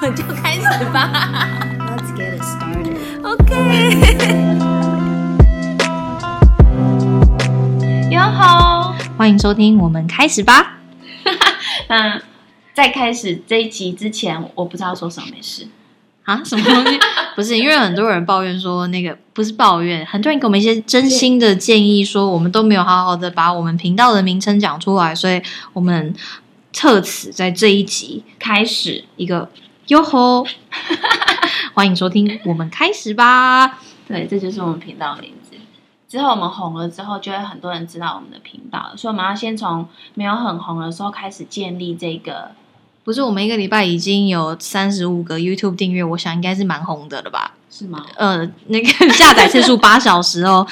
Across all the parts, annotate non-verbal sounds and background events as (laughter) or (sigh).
们 (laughs) 就开始吧。Let's get it started. OK。哟吼！欢迎收听，我们开始吧。(laughs) 那在开始这一集之前，我不知道说什么，没事。啊，什么东西？(laughs) 不是因为很多人抱怨说，那个不是抱怨，很多人给我们一些真心的建议，说我们都没有好好的把我们频道的名称讲出来，所以我们特此在这一集开始，一个哟吼，(laughs) 欢迎收听，我们开始吧。对，这就是我们频道的名字。之后我们红了之后，就会很多人知道我们的频道了，所以我们要先从没有很红的时候开始建立这个。不是，我们一个礼拜已经有三十五个 YouTube 订阅，我想应该是蛮红的了吧？是吗？呃，那个 (laughs) 下载次数八小时哦，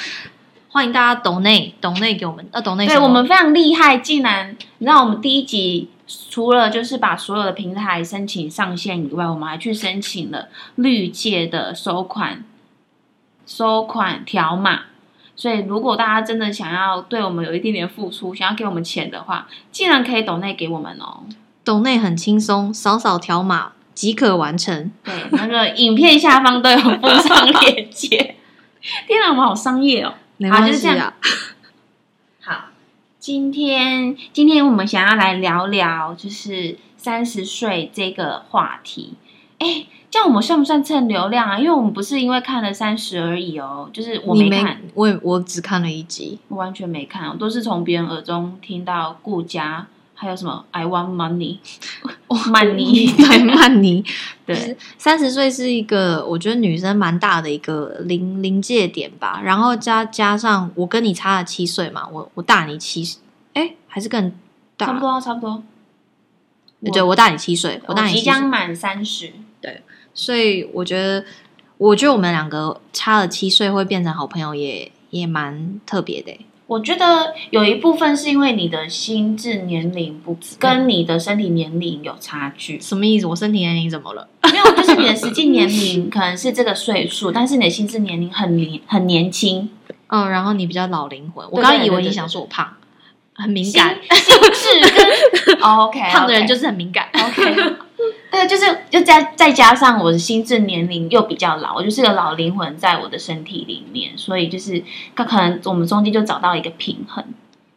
欢迎大家抖内抖内给我们，呃，抖内对我们非常厉害，竟然你知道我们第一集除了就是把所有的平台申请上线以外，我们还去申请了绿界的收款收款条码。所以，如果大家真的想要对我们有一点点付出，想要给我们钱的话，竟然可以抖内给我们哦。抖内很轻松，扫扫条码即可完成。对，那个影片下方都有附上链接。(laughs) 天哪，我们好商业哦！没关系啊，好，今天今天我们想要来聊聊，就是三十岁这个话题。哎，这样我们算不算蹭流量啊？因为我们不是因为看了三十而已哦，就是我没看，我也我只看了一集，我完全没看，我都是从别人耳中听到顾家，还有什么 I want money，曼 (laughs) 妮，对曼妮，(laughs) (laughs) 对，三十岁是一个我觉得女生蛮大的一个临临界点吧。然后加加上我跟你差了七岁嘛，我我大你七，哎，还是更大，差不多啊，差不多。对，我大你七岁，我大你即将满三十，对所以我觉得，我觉得我们两个差了七岁会变成好朋友也，也蛮特别的欸。我觉得有一部分是因为你的心智年龄不跟你的身体年龄有差距，什么意思？我身体年龄怎么了？没有，就是你的实际年龄 (laughs) 可能是这个岁数，但是你的心智年龄很年很年轻，嗯，然后你比较老灵魂。我对刚刚以为你想说我胖，很敏心感，心智跟、(laughs) 哦 OK 胖的人就是很敏感。OK，(laughs) 对，就是又再再加上我的心智年龄又比较老，我就是个老灵魂在我的身体里面，所以就是可可能我们中间就找到一个平衡。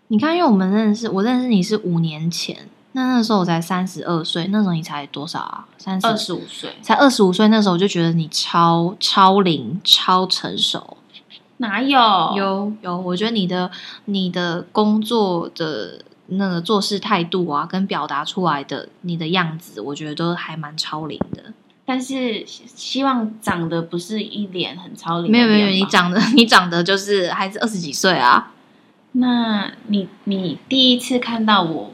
你看，因为我们认识，我认识你是五年前，那那时候我才三十二岁，那时候你才多少啊？三十二十五岁才二十五岁，那时候我就觉得你超超龄、超成熟。哪有？有有，我觉得你的你的工作的那个做事态度啊，跟表达出来的你的样子，我觉得都还蛮超龄的。但是希希望长得不是一脸很超龄的没有没有，你长得 (laughs) 你长得就是还是二十几岁啊。那你你第一次看到我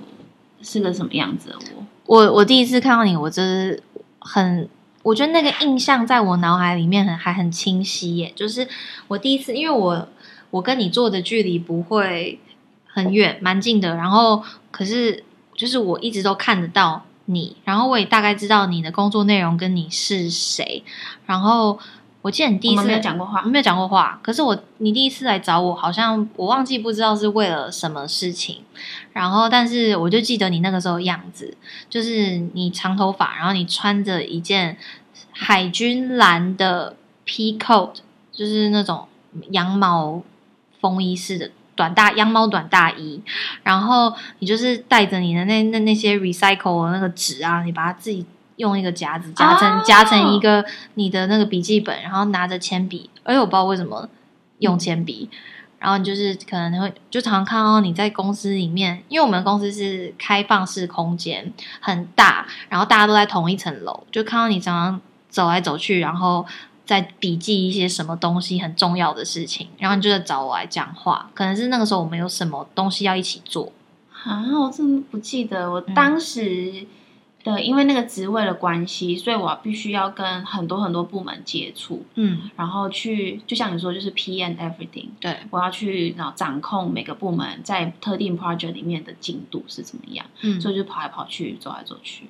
是个什么样子的我？我我第一次看到你，我就是很，我觉得那个印象在我脑海里面很还很清晰耶。就是我第一次，因为我我跟你坐的距离不会很远，蛮近的。然后可是就是我一直都看得到你，然后我也大概知道你的工作内容跟你是谁。然后我记得你第一次没有讲过话，没有讲过话。可是我你第一次来找我，好像我忘记不知道是为了什么事情。然后，但是我就记得你那个时候样子，就是你长头发，然后你穿着一件海军蓝的 P coat，就是那种羊毛风衣式的短大羊毛短大衣，然后你就是带着你的那那那些 recycle 的那个纸啊，你把它自己用一个夹子夹成、哦。夹成一个你的那个笔记本，然后拿着铅笔，而且我不知道为什么用铅笔。然后你就是可能会就常常看到你在公司里面，因为我们公司是开放式空间，很大，然后大家都在同一层楼，就看到你常常走来走去，然后在笔记一些什么东西很重要的事情，然后你就在找我来讲话。可能是那个时候我们有什么东西要一起做，啊，我真的不记得我嗯当时的，因为那个职位的关系，所以我必须要跟很多很多部门接触，嗯，然后去就像你说，就是 PM everything，对，我要去然后掌控每个部门在特定 project 里面的进度是怎么样，嗯。所以就跑来跑去，走来走去。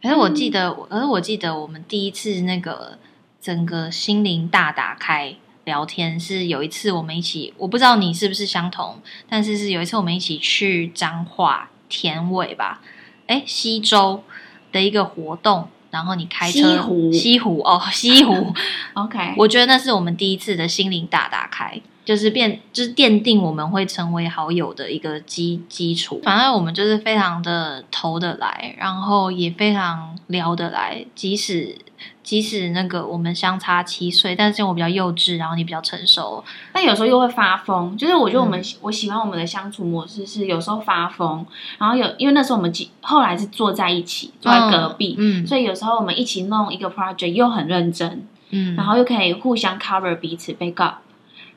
可是我记得，可是我记得我们第一次那个整个心灵大打开聊天，是有一次我们一起，我不知道你是不是相同，但是是有一次我们一起去彰化田尾吧，哎，西周的一个活动，然后你开车西湖西湖哦，西湖，(laughs) (laughs) OK，我觉得那是我们第一次的心灵大打开，就是变就是奠定我们会成为好友的一个基基础。反正我们就是非常的投得来，然后也非常聊得来，即使。即使那个我们相差七岁，但是因为我比较幼稚，然后你比较成熟，但有时候又会发疯，就是我觉得我嗯。们、我喜欢我们的相处模式是有时候发疯，然后有因为那时候我们几后来是坐在一起，坐在隔壁，嗯。所以有时候我们一起弄一个 project 又很认真，嗯，然后又可以互相 cover 彼此 back up，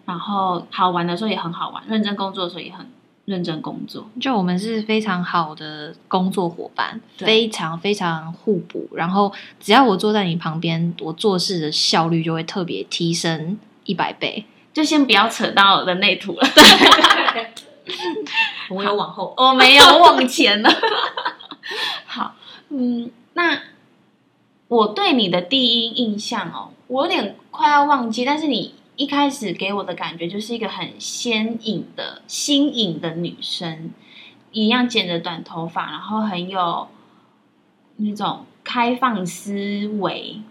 然后好玩的时候也很好玩，认真工作的时候也很认真工作。就我们是非常好的工作伙伴，非常非常互补。然后只要我坐在你旁边，我做事的效率就会特别提升一百倍。就先不要扯到人类图了，(laughs) 我有往后，我没有往前了。好，嗯，那我对你的第一印象哦，我有点快要忘记，但是你一开始给我的感觉就是一个很鲜颖的新颖的女生，一样剪着短头发，然后很有那种开放思维，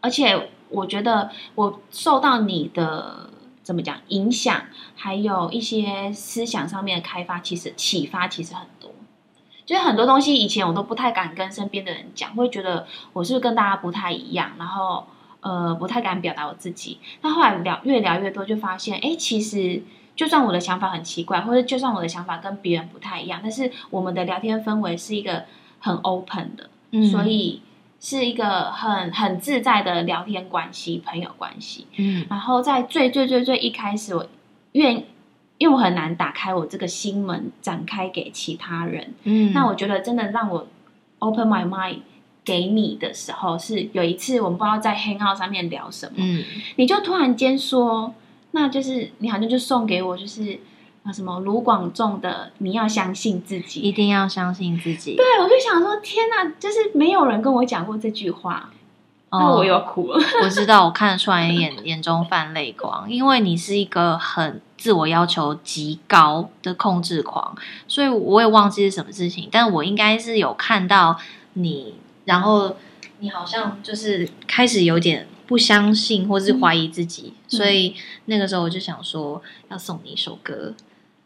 而且我觉得我受到你的怎么讲影响，还有一些思想上面的开发，其实启发其实很多。就是很多东西以前我都不太敢跟身边的人讲，会觉得我是不是跟大家不太一样，然后呃不太敢表达我自己。那后来聊越聊越多，就发现哎，诶其实就算我的想法很奇怪，或者就算我的想法跟别人不太一样，但是我们的聊天氛围是一个很 open 的，嗯所以是一个很很自在的聊天关系、朋友关系。嗯然后在最最最最一开始，我愿，因为我很难打开我这个心门，展开给其他人。嗯那我觉得真的让我 open my mind 给你的时候，是有一次我们不知道在 Hangout 上面聊什么，嗯你就突然间说，那就是你好像就送给我就是啊什么卢广仲的“你要相信自己”，一定要相信自己。对我就想说，天哪，就是没有人跟我讲过这句话，那哦我又哭了。(laughs) 我知道，我看得出来你眼眼中泛泪光，因为你是一个很自我要求极高的控制狂，所以我也忘记是什么事情，但我应该是有看到你，然后你好像就是开始有点不相信或是怀疑自己，所以那个时候我就想说要送你一首歌，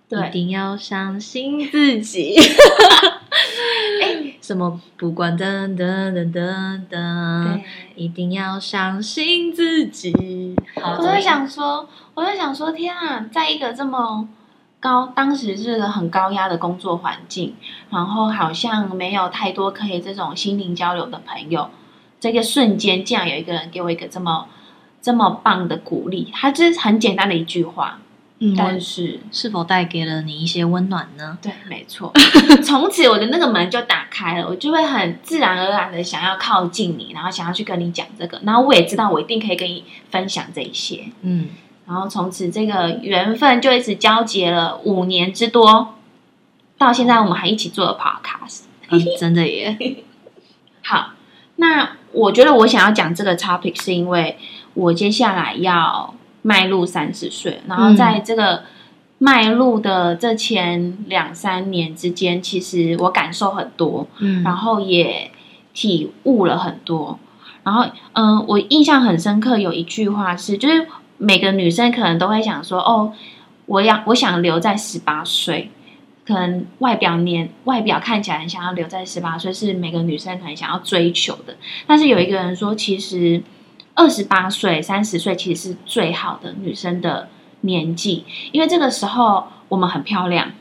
对一定要相信自己。(laughs) 哎，什么不管噔噔噔噔噔，一定要相信自己。好我在，想说，我在想说，天啊，在一个这么高，当时是个很高压的工作环境，然后好像没有太多可以这种心灵交流的朋友，这个瞬间竟然有一个人给我一个这么这么棒的鼓励，他这是很简单的一句话，嗯，但是是否带给了你一些温暖呢？对，没错，(laughs) 从此我的那个门就打开了，我就会很自然而然的想要靠近你，然后想要去跟你讲这个，然后我也知道我一定可以跟你分享这一些。嗯，然后从此这个缘分就一直交结了五年之多，到现在我们还一起做了 podcast。嗯 (laughs) 真的耶。(laughs) 好，那我觉得我想要讲这个 topic 是因为我接下来要迈入三十岁，然后在这个迈入的这前两三年之间，其实我感受很多，嗯，然后也体悟了很多。然后，嗯、我印象很深刻，有一句话是，就是每个女生可能都会想说，哦，我要我想留在十八岁，可能外表年外表看起来很想要留在十八岁，是每个女生可能想要追求的。但是有一个人说，其实二十八岁、三十岁其实是最好的女生的年纪，因为这个时候我们很漂亮。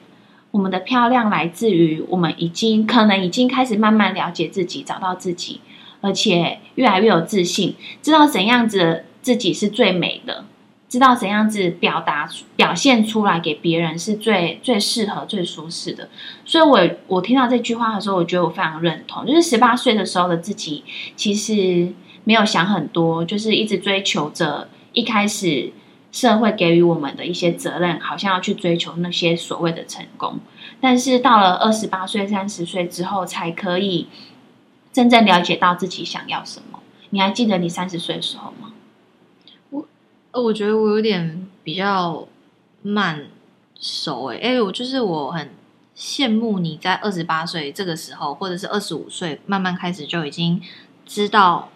我们的漂亮来自于我们已经可能已经开始慢慢了解自己，找到自己，而且越来越有自信，知道怎样子自己是最美的，知道怎样子表达表现出来给别人是最最适合、最舒适的。所以我我听到这句话的时候，我觉得我非常认同，就是十八岁的时候的自己，其实没有想很多，就是一直追求着一开始。社会给予我们的一些责任，好像要去追求那些所谓的成功，但是到了二十八岁、三十岁之后，才可以真正了解到自己想要什么。你还记得你三十岁的时候吗？呃我觉得我有点比较慢熟诶、欸，哎、我就是我很羡慕你在二十八岁这个时候，或者是二十五岁，慢慢开始就已经知道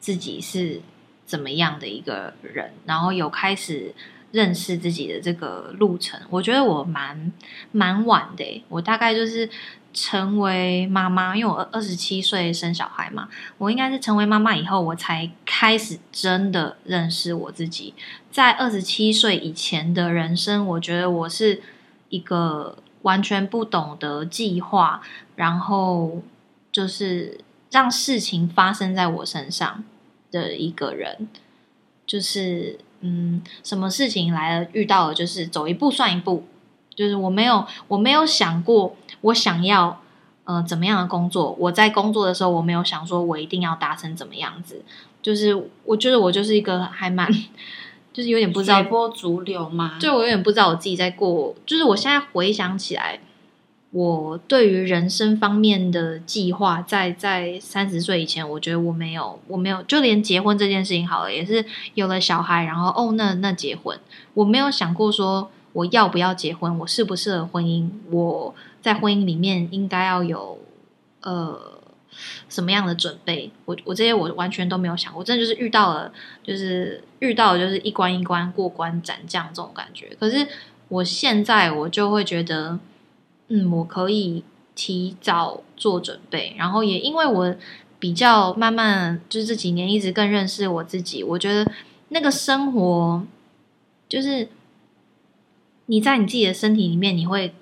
自己是怎么样的一个人，然后有开始认识自己的这个路程。我觉得我蛮蛮晚的欸，我大概就是成为妈妈，因为我二二十七岁生小孩嘛，我应该是成为妈妈以后，我才开始真的认识我自己。在二十七岁以前的人生，我觉得我是一个完全不懂得计划，然后就是让事情发生在我身上的一个人。就是嗯，什么事情来了，遇到了就是走一步算一步。就是我没有，我没有想过我想要呃怎么样的工作。我在工作的时候，我没有想说我一定要达成怎么样子。就是我觉得我就是一个还蛮，(laughs) 就是有点不知道随波逐流嘛？就我有点不知道我自己在过，就是我现在回想起来，我对于人生方面的计划，在在三十岁以前，我觉得我没有，我没有，就连结婚这件事情好了，也是有了小孩，然后哦，那那结婚，我没有想过说我要不要结婚，我适不适合婚姻，我在婚姻里面应该要有呃。什么样的准备？我我这些我完全都没有想过，真的就是遇到了，就是遇到了就是一关一关过关斩将这种感觉。可是我现在我就会觉得，嗯，我可以提早做准备，然后也因为我比较慢慢就是这几年一直更认识我自己，我觉得那个生活就是你在你自己的身体里面，你会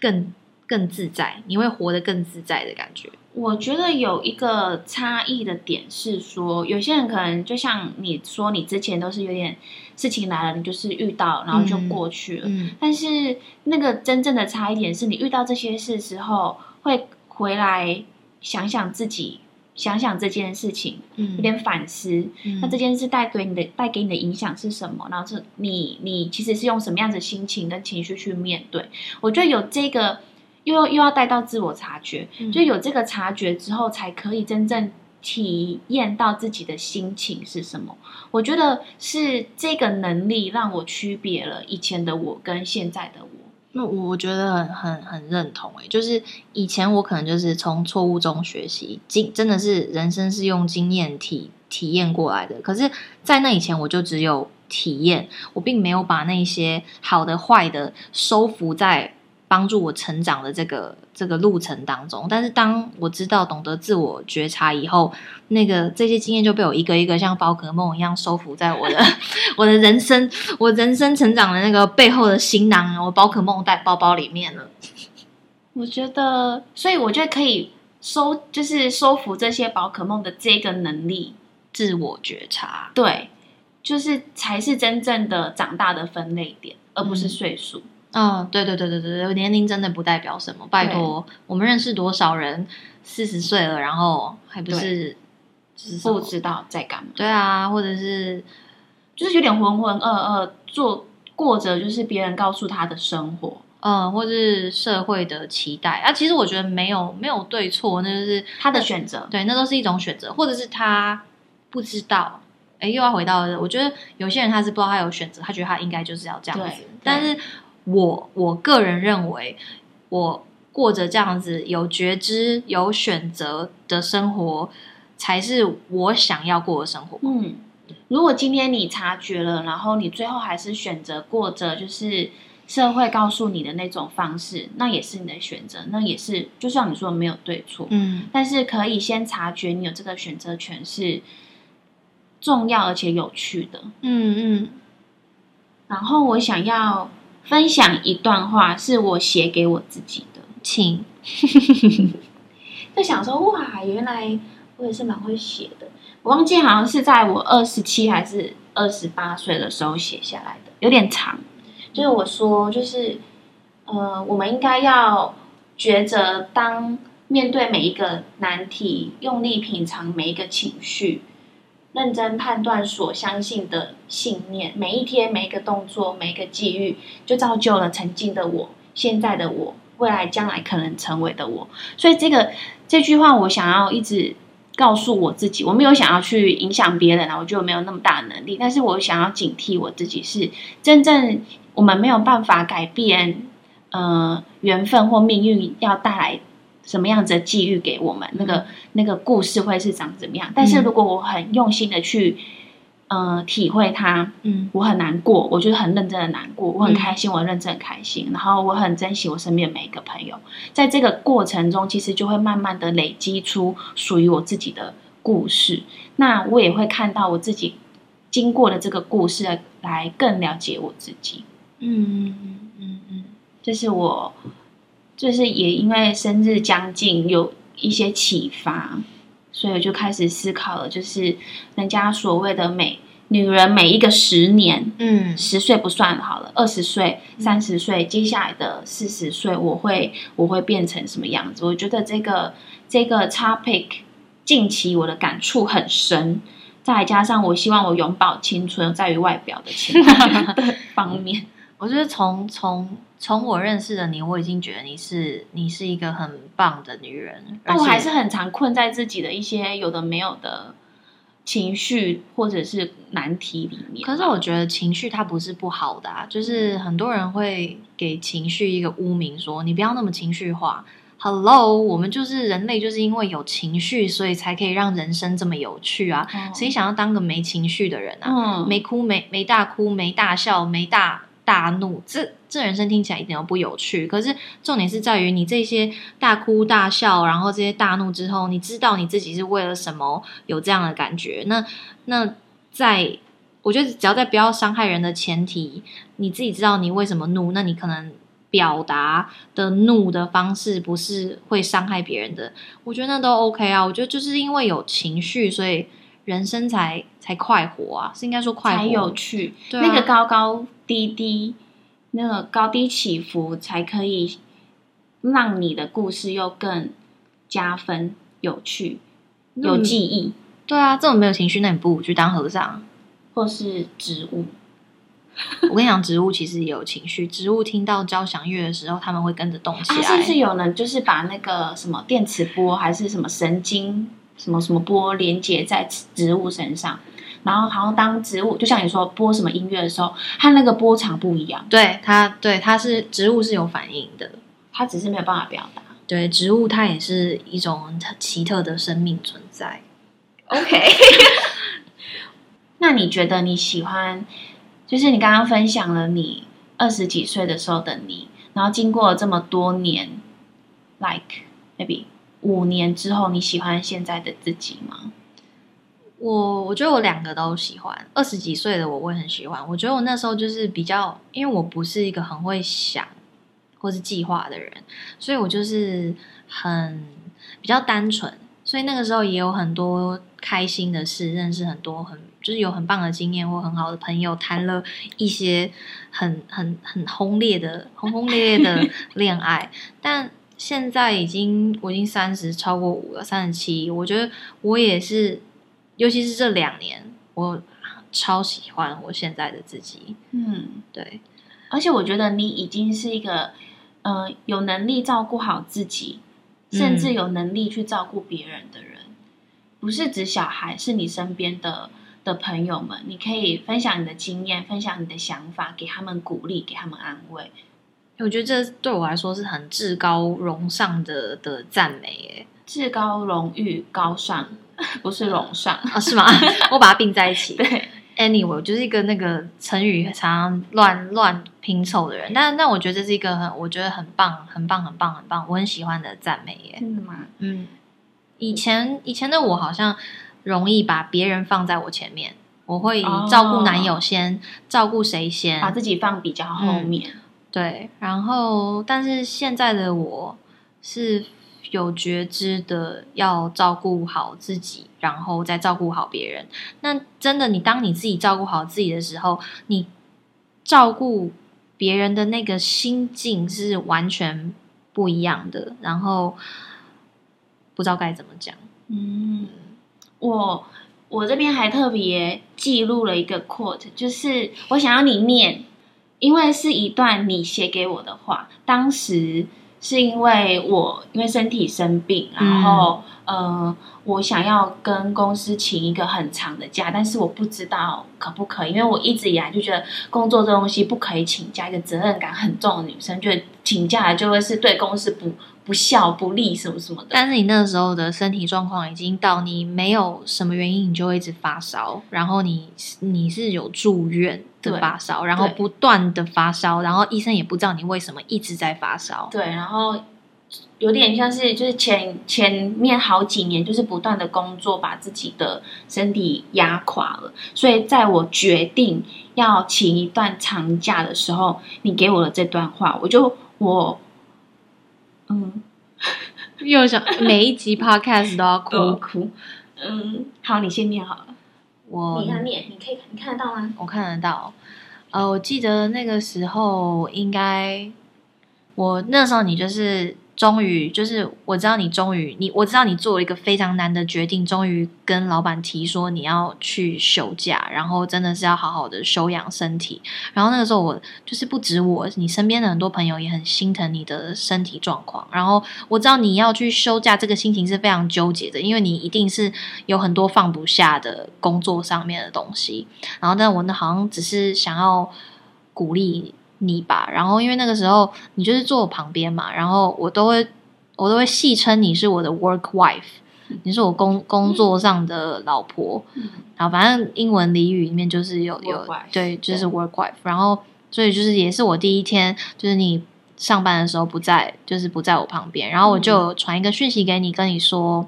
更更自在，你会活得更自在的感觉。我觉得有一个差异的点是说，有些人可能就像你说，你之前都是有点事情来了，你就是遇到，然后就过去了。嗯但是那个真正的差异点是你遇到这些事之后，会回来想想自己，想想这件事情，嗯有点反思。那这件事带给你的带给你的影响是什么？然后是你你其实是用什么样子的心情跟情绪去面对？我觉得有这个。又又要带到自我察觉，嗯就有这个察觉之后，才可以真正体验到自己的心情是什么。我觉得是这个能力让我区别了以前的我跟现在的我。那我觉得很很很认同诶，就是以前我可能就是从错误中学习，经真的是人生是用经验体体验过来的。可是，在那以前，我就只有体验，我并没有把那些好的坏的收服在帮助我成长的这个这个路程当中。但是，当我知道懂得自我觉察以后，那个这些经验就被我一个一个像宝可梦一样收服在我的 (laughs) 我的人生，我人生成长的那个背后的行囊，我宝可梦带包包里面了。我觉得，所以我觉得可以收，就是收服这些宝可梦的这个能力，自我觉察，对，就是才是真正的长大的分类点，而不是嗯岁数。嗯，对对对对对对，年龄真的不代表什么。拜托，我们认识多少人四十岁了，然后还不是只是不知道在干嘛，对啊，或者是就是有点浑浑噩噩，做过着就是别人告诉他的生活，嗯，或是社会的期待啊。其实我觉得没有没有对错，那就是他的选择。对，那都是一种选择，或者是他不知道。哎，又要回到，我觉得有些人他是不知道他有选择，他觉得他应该就是要这样子。但是我我个人认为，我过着这样子有觉知、有选择的生活，才是我想要过的生活。嗯，如果今天你察觉了，然后你最后还是选择过着就是社会告诉你的那种方式，那也是你的选择，那也是就像你说的没有对错，嗯但是可以先察觉你有这个选择权是重要而且有趣的。嗯嗯然后我想要分享一段话，是我写给我自己的。请就想说，哇，原来我也是蛮会写的。我忘记好像是在我二十七还是二十八岁的时候写下来的，有点长。就是我说，就是呃，我们应该要抉择，当面对每一个难题，用力品尝每一个情绪，认真判断所相信的信念。每一天，每一个动作，每一个际遇，就造就了曾经的我，现在的我，未来将来可能成为的我。所以这个这句话，我想要一直告诉我自己，我没有想要去影响别人啊，我就没有那么大能力，但是我想要警惕我自己是，真正我们没有办法改变，呃，缘分或命运要带来什么样子的际遇给我们，那个那个故事会是长怎么样。但是如果我很用心的去，呃，体会它，嗯我很难过，我就是很认真的难过，我很嗯开心，我认真的开心，然后我很珍惜我身边每一个朋友，在这个过程中，其实就会慢慢的累积出属于我自己的故事。那我也会看到我自己经过的这个故事，来更了解我自己。嗯嗯嗯嗯这是我，就是也因为生日将近，有一些启发，所以我就开始思考了，就是人家所谓的美女人每一个十年，嗯十岁不算好了，二十岁、三十岁，接下来的四十岁，我会我会变成什么样子？我觉得这个这个 topic 近期我的感触很深，再加上我希望我永葆青春，在于外表的青春 (laughs) 的方面。我觉得从从从我认识的你，我已经觉得你是你是一个很棒的女人，但我还是很常困在自己的一些有的没有的情绪或者是难题里面。可是我觉得情绪它不是不好的啊，就是很多人会给情绪一个污名说你不要那么情绪化。Hello，我们就是人类，就是因为有情绪，所以才可以让人生这么有趣啊！哦谁想要当个没情绪的人啊？嗯没哭没没大哭没大笑没大大怒，这这人生听起来一点都不有趣。可是重点是在于你这些大哭大笑，然后这些大怒之后，你知道你自己是为了什么有这样的感觉？那那在我觉得只要在不要伤害人的前提，你自己知道你为什么怒，那你可能。表达的怒的方式不是会伤害别人的，我觉得那都 OK 啊。我觉得就是因为有情绪，所以人生才才快活啊，是应该说快活才有趣。对啊那个高高低低，那个高低起伏，才可以让你的故事又更加分、有趣、有嗯记忆，对啊，这种没有情绪，那你不如去当和尚。或是植物。(laughs) 我跟你讲，植物其实也有情绪，植物听到交响乐的时候，他们会跟着动起啊，来。是不是有人就是把那个什么电磁波还是什么神经什么什么波连接在植物身上？然后好像当植物，就像你说播什么音乐的时候，它那个波长不一样，对它，对它是植物是有反应的。它只是没有办法表达。对，植物它也是一种奇特的生命存在。OK，(laughs) 那你觉得你喜欢，就是你刚刚分享了你二十几岁的时候的你，然后经过了这么多年，like maybe 五年之后，你喜欢现在的自己吗？我我觉得我两个都喜欢，二十几岁的我我也很喜欢。我觉得我那时候就是比较，因为我不是一个很会想或是计划的人，所以我就是很比较单纯。所以那个时候也有很多开心的事，认识很多很就是有很棒的经验或很好的朋友，谈了一些很很很轰烈的轰轰烈烈的 (laughs) 恋爱。但现在已经我已经三十超过五了，三十七，我觉得我也是，尤其是这两年，我超喜欢我现在的自己。嗯，对，而且我觉得你已经是一个，呃，有能力照顾好自己，甚至有能力去照顾别人的人，不是指小孩，是你身边的的朋友们，你可以分享你的经验，分享你的想法，给他们鼓励，给他们安慰。我觉得这对我来说是很至高荣上的的赞美，耶。至高荣誉高尚，不是荣上。啊，是吗？(laughs) 我把它并在一起。对，Anyway，我就是一个那个成语常常乱乱拼凑的人，但但我觉得这是一个很我觉得很棒、很棒、很棒、很棒，我很喜欢的赞美耶。真的吗？嗯，以前以前的我好像容易把别人放在我前面，我会照顾男友先，照顾谁先，把自己放比较后面。对，然后但是现在的我是有觉知的，要照顾好自己，然后再照顾好别人。那真的，你当你自己照顾好自己的时候，你照顾别人的那个心境是完全不一样的。然后不知道该怎么讲，嗯，我我这边还特别记录了一个 quote，就是我想要你念，因为是一段你写给我的话。当时是因为我因为身体生病，然后、呃，我想要跟公司请一个很长的假，但是我不知道可不可以，因为我一直以来就觉得工作这东西不可以请假，一个责任感很重的女生，觉得请假就会是对公司不不孝不利什么什么的。但是你那个时候的身体状况已经到你没有什么原因，你就会一直发烧，然后你你是有住院的对发烧，然后不断的发烧，然后医生也不知道你为什么一直在发烧。对，然后有点像是就是前前面好几年就是不断的工作，把自己的身体压垮了。所以在我决定要请一段长假的时候，你给我的这段话，我就我嗯又想每一集 podcast 都要哭。哭 (laughs) 哭嗯，好，你先念好了，我你要念，你可以你看得到吗？我看得到，呃，我记得那个时候应该，我那时候你就是终于就是我知道你终于你我知道你做了一个非常难的决定，终于跟老板提说你要去休假，然后真的是要好好的休养身体。然后那个时候我就是不止我，你身边的很多朋友也很心疼你的身体状况。然后我知道你要去休假，这个心情是非常纠结的，因为你一定是有很多放不下的工作上面的东西。然后，但我呢好像只是想要鼓励你吧。然后，因为那个时候你就是坐我旁边嘛，然后我都会我都会戏称你是我的 work wife，你是我工工作上的老婆。然后，反正英文俚语里面就是有有对，就是 work wife。然后，所以就是也是我第一天，就是你上班的时候不在，就是不在我旁边。然后我就传一个讯息给你，跟你说。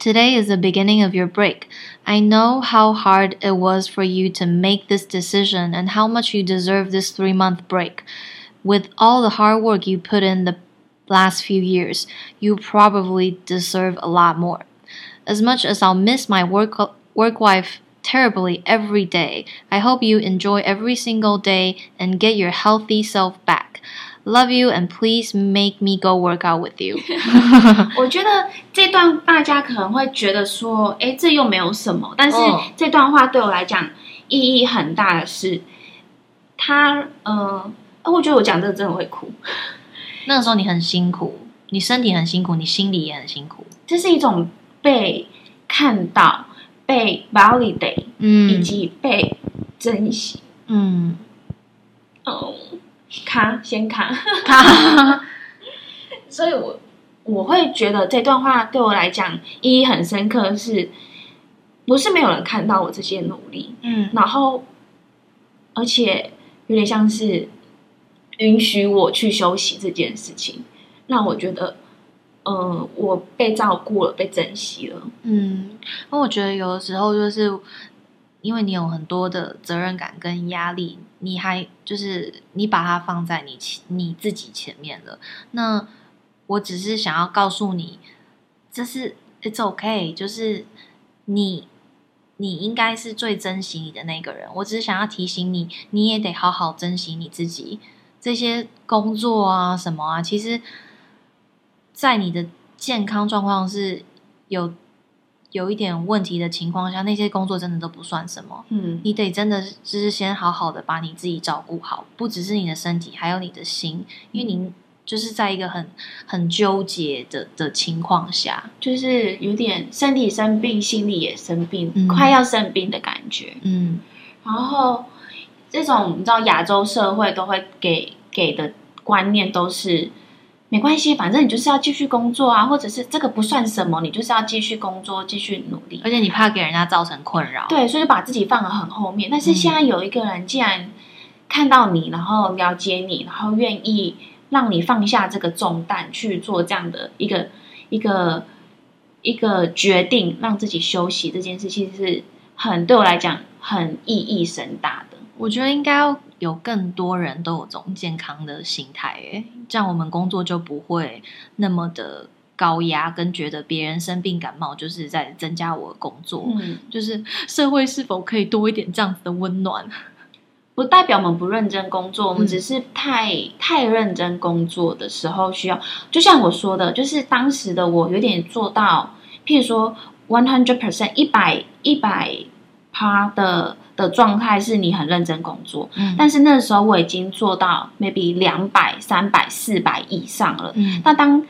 Today is the beginning of your break. I know how hard it was for you to make this decision and how much you deserve this three month break. With all the hard work you put in the last few years, you probably deserve a lot more. As much as I'll miss my work, work wife terribly every day, I hope you enjoy every single day and get your healthy self back. Love you and please make me go work out with you. (laughs) 我觉得这段大家可能会觉得说，哎，这又没有什么，但是嗯这段话对我来讲意义很大的是，他，嗯、呃，我觉得我讲这个真的会哭，那个时候你很辛苦，你身体很辛苦，你心里也很辛苦。这是一种被看到、被 validate 以嗯及被珍惜。嗯，嗯，卡先卡，卡 (laughs) (laughs) 所以我我会觉得这段话对我来讲意义很深刻是，不是没有人看到我这些努力，嗯。然后而且有点像是允许我去休息这件事情，让我觉得，嗯、我被照顾了，被珍惜了。嗯，那我觉得有的时候就是因为你有很多的责任感跟压力，你还就是你把它放在你你自己前面了。那我只是想要告诉你，这是 It's OK，就是你你应该是最珍惜你的那个人。我只是想要提醒你，你也得好好珍惜你自己。这些工作啊什么啊，其实，在你的健康状况是有有一点问题的情况下，那些工作真的都不算什么。嗯，你得真的就是先好好的把你自己照顾好，不只是你的身体，还有你的心，因为您就是在一个很很纠结的的情况下，就是有点身体生病，心里也生病，嗯快要生病的感觉。嗯然后这种你知道亚洲社会都会给给的观念都是没关系，反正你就是要继续工作啊，或者是这个不算什么，你就是要继续工作，继续努力。而且你怕给人家造成困扰，对，所以就把自己放得很后面。但是现在有一个人既然看到你，然后了解你，然后愿意让你放下这个重担去做这样的一个一个一个决定，让自己休息这件事，其实是很对我来讲很意义深大的。我觉得应该要有更多人都有这种健康的心态，诶，这样我们工作就不会那么的高压，跟觉得别人生病感冒就是在增加我的工作。嗯，就是社会是否可以多一点这样子的温暖？(laughs) 不代表我们不认真工作，我们嗯只是太太认真工作的时候需要，就像我说的，就是当时的我有点做到，譬如说 one hundred percent 一百一百趴的的状态是你很认真工作，嗯但是那时候我已经做到 maybe 两百、三百、四百以上了。嗯那当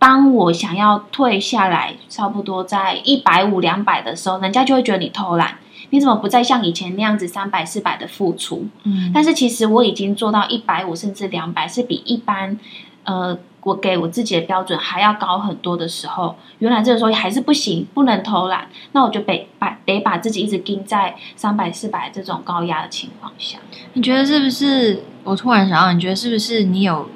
当我想要退下来，差不多在一百五、两百的时候，人家就会觉得你偷懒，你怎么不再像以前那样子三百四百的付出？嗯但是其实我已经做到一百五甚至两百，是比一般呃我给我自己的标准还要高很多的时候，原来这个时候还是不行，不能偷懒，那我就得把得把自己一直盯在三百四百这种高压的情况下。你觉得是不是？我突然想到，你觉得是不是你有，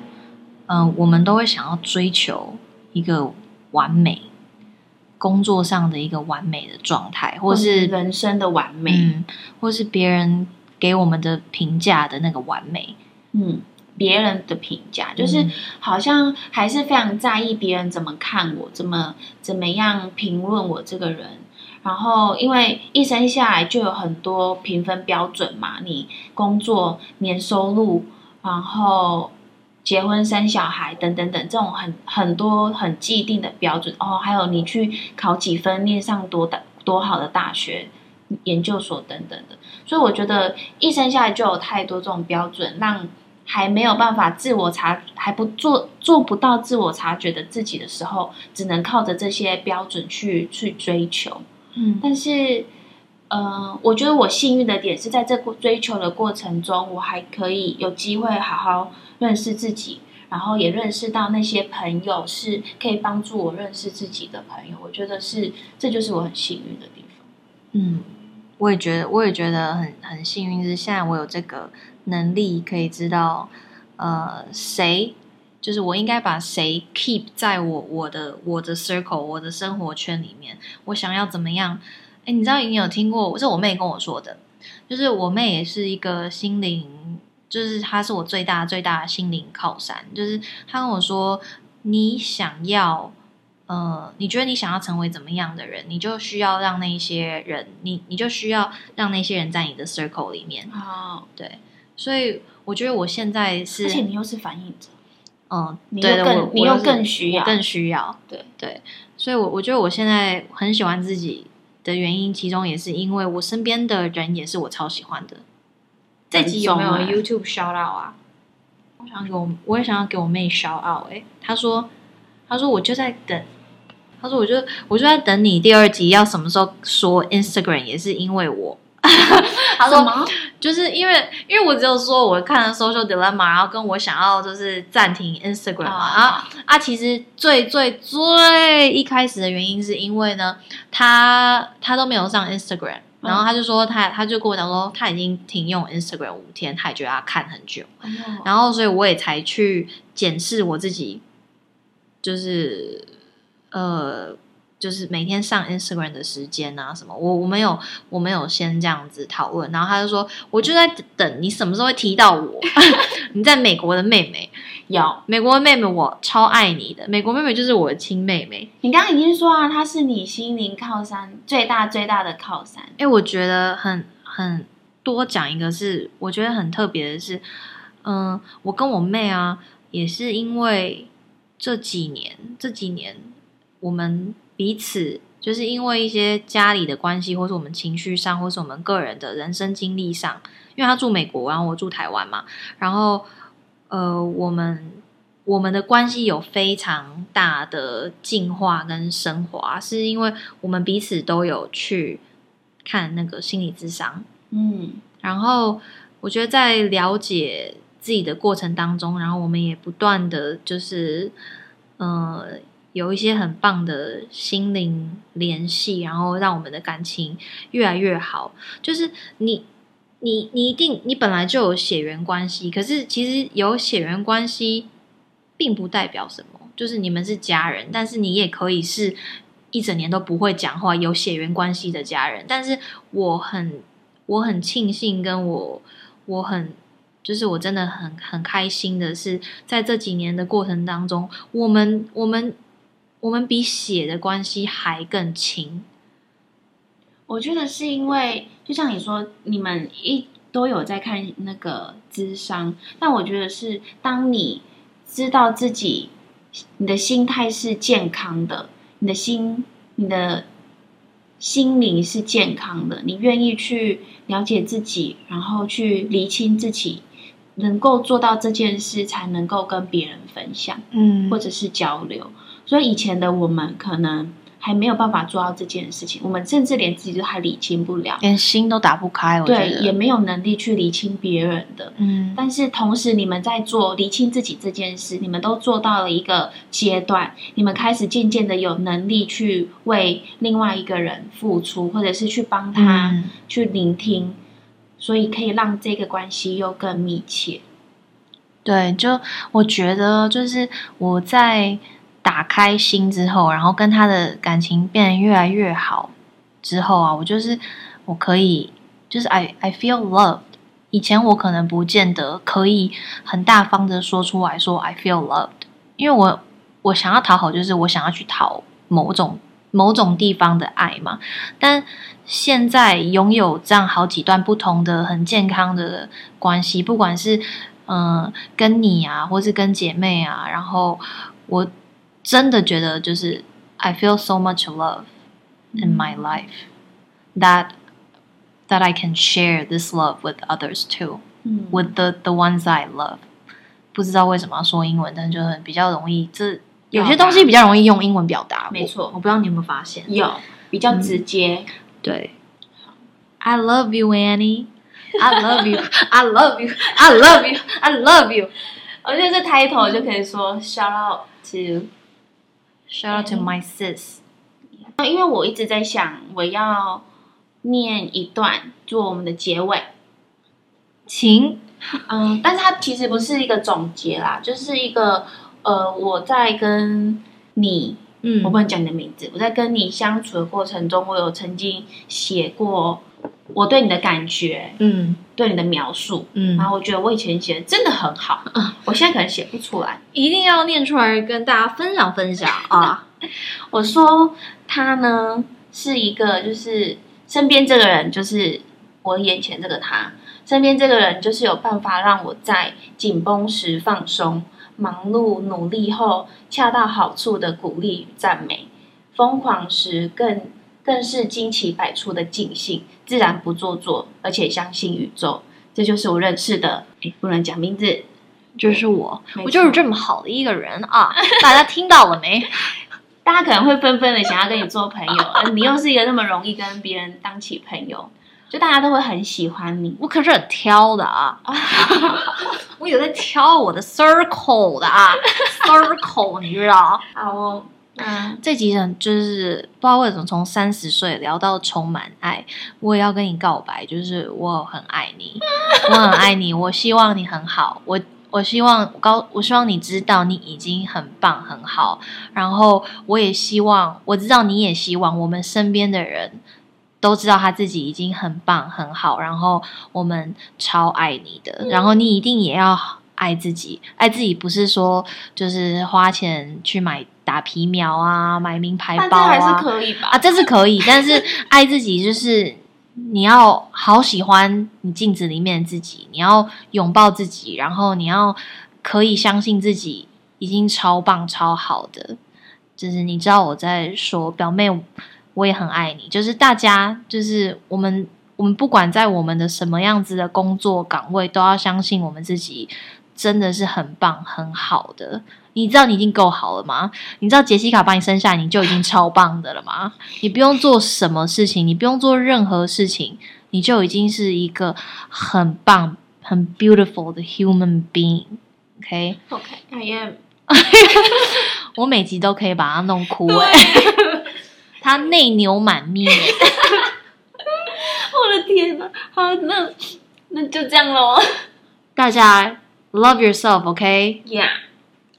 嗯、我们都会想要追求一个完美，工作上的一个完美的状态，或是人生的完美，嗯，或是别人给我们的评价的那个完美，嗯，别人的评价就是嗯好像还是非常在意别人怎么看我，怎么怎么样评论我这个人。然后，因为一生下来就有很多评分标准嘛，你工作、年收入，然后结婚、生小孩等等等，这种很很多很既定的标准哦。还有你去考几分，念上多大多好的大学、研究所等等的。所以我觉得一生下来就有太多这种标准，让还没有办法自我察，还不做做不到自我察觉的自己的时候，只能靠着这些标准去去追求。嗯但是，呃，我觉得我幸运的点是在这过追求的过程中，我还可以有机会好好认识自己，然后也认识到那些朋友是可以帮助我认识自己的朋友。我觉得是，这就是我很幸运的地方。嗯，我也觉得，我也觉得很很幸运，是现在我有这个能力，可以知道，呃，谁就是我应该把谁 keep 在我我的我的 circle 我的生活圈里面，我想要怎么样？哎，你知道你有听过？是我妹跟我说的，就是我妹也是一个心灵，就是她是我最大最大的心灵靠山，就是她跟我说，你想要。呃，你觉得你想要成为怎么样的人，你就需要让那些人，你你就需要让那些人在你的 circle 里面。哦，对，所以我觉得我现在是，而且你又是反应者，嗯，你，又更你又更需要更需要，对对，所以我我觉得我现在很喜欢自己的原因，其中也是因为我身边的人也是我超喜欢的。这集有没有 YouTube shout out 啊？我想给我，我也想要给我妹 shout out 哎、她说，她说我就在等，她说我就我就在等你第二集要什么时候说 Instagram，也是因为我。她说？就是因为因为我只有说我看了 Social Dilemma，然后跟我想要就是暂停 Instagram 嘛，啊然后啊，其实最最最一开始的原因是因为呢，他他都没有上 Instagram，然后他就说他他就跟我讲说他已经停用 Instagram 五天，他也觉得他看很久，哎然后所以我也才去检视我自己，就是呃。就是每天上 Instagram 的时间啊，什么我我没有我没有先这样子讨论，然后他就说，我就在等你什么时候会提到我，(laughs) (laughs) 你在美国的妹妹，有。美国的妹妹我超爱你的，美国妹妹就是我的亲妹妹，你刚刚已经说啊，她是你心灵靠山最大最大的靠山。因为我觉得很很多讲一个是，我觉得很特别的是，嗯、我跟我妹啊，也是因为这几年这几年我们彼此就是因为一些家里的关系，或是我们情绪上，或是我们个人的人生经历上，因为他住美国，然后我住台湾嘛，然后呃，我们我们的关系有非常大的进化跟升华，是因为我们彼此都有去看那个心理智商，嗯，然后我觉得在了解自己的过程当中，然后我们也不断的就是呃有一些很棒的心灵联系，然后让我们的感情越来越好。就是你你你一定你本来就有血缘关系，可是其实有血缘关系并不代表什么，就是你们是家人，但是你也可以是。一整年都不会讲话、有血缘关系的家人，但是我很我很庆幸，跟我我很就是我真的很很开心的是，在这几年的过程当中，我们我们我们比血的关系还更亲。我觉得是因为，就像你说，你们一都有在看那个智商，但我觉得是当你知道自己你的心态是健康的，你的心你的心灵是健康的，你愿意去了解自己，然后去厘清自己，能够做到这件事，才能够跟别人分享。嗯或者是交流。所以以前的我们可能还没有办法做到这件事情，我们甚至连自己都还理清不了，连心都打不开，我觉对，也没有能力去理清别人的。嗯但是同时，你们在做理清自己这件事，你们都做到了一个阶段，你们开始渐渐的有能力去为另外一个人付出，或者是去帮他、嗯去聆听，所以可以让这个关系又更密切。对，就我觉得，就是我在打开心之后，然后跟他的感情变得越来越好之后啊，我就是我可以，就是 I I feel loved。以前我可能不见得可以很大方的说出来说 I feel loved，因为我我想要讨好，就是我想要去讨某种某种地方的爱嘛。但现在拥有这样好几段不同的很健康的关系，不管是嗯、跟你啊，或是跟姐妹啊，然后我真的觉得就是 I feel so much love in my life that that I can share this love with others too 嗯 with the the ones I love。不知道为什么要说英文，但就很比较容易，这有些表达东西比较容易用英文表达。没错我我不知道你有没有发现？有比较直接。对，I love you, Annie. (laughs) I love you. I love you. I love you. I love you. 我觉得这 title 就可以说 shout out to， Shout out to my sis. 因为我一直在想我要念一段做我们的结尾。请。嗯，但是它其实不是一个总结啦，就是一个呃，我在跟你，嗯。我不能讲你的名字，我在跟你相处的过程中，我有曾经写过我对你的感觉，嗯对你的描述，嗯然后我觉得我以前写的真的很好，我现在可能写不出来。一定要念出来跟大家分享分享啊！(laughs) 我说他呢是一个，就是身边这个人，就是我眼前这个他，身边这个人就是有办法让我在紧绷时放松，忙碌努力后恰到好处的鼓励与赞美，疯狂时更更是惊奇百出的尽兴，自然不做作，而且相信宇宙。这就是我认识的，诶不能讲名字，就是我，我就是这么好的一个人啊！(laughs) 大家听到了没？(laughs) 大家可能会纷纷的想要跟你做朋友，而你又是一个那么容易跟别人当起朋友，就大家都会很喜欢你。我可是很挑的啊！(laughs) 我有在挑我的 circle 的啊，circle 你知道？好哦，嗯，这集人就是不知道为什么从三十岁聊到充满爱，我也要跟你告白，就是我很爱你，(laughs) 我很爱你，我希望你很好，我我希望高，我希望你知道你已经很棒很好，然后我也希望我知道你也希望我们身边的人都知道他自己已经很棒很好，然后我们超爱你的，然后你一定也要爱自己，爱自己不是说就是花钱去买打皮苗啊，买名牌包还啊，是可以吧？啊，这是可以，但是爱自己就是你要好喜欢你镜子里面的自己，你要拥抱自己，然后你要可以相信自己已经超棒超好的。就是你知道我在说表妹，我也很爱你。就是大家，就是我们，我们不管在我们的什么样子的工作岗位，都要相信我们自己真的是很棒很好的。你知道你已经够好了吗？你知道杰西卡把你生下来，你就已经超棒的了吗？你不用做什么事情，你不用做任何事情，你就已经是一个很棒、很 beautiful 的 human being。OK，OK，I am。(laughs) 我每集都可以把它弄哭哎、(laughs) 他内牛满面。(laughs) 我的天哪！好，那那就这样喽。大家 love yourself, okay? Yeah.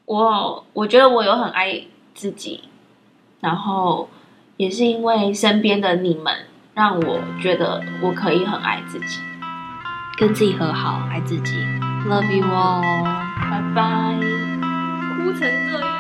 我我觉得我有很爱自己，然后也是因为身边的你们，让我觉得我可以很爱自己，跟自己和好，爱自己。Love you all，拜拜。哭成这样。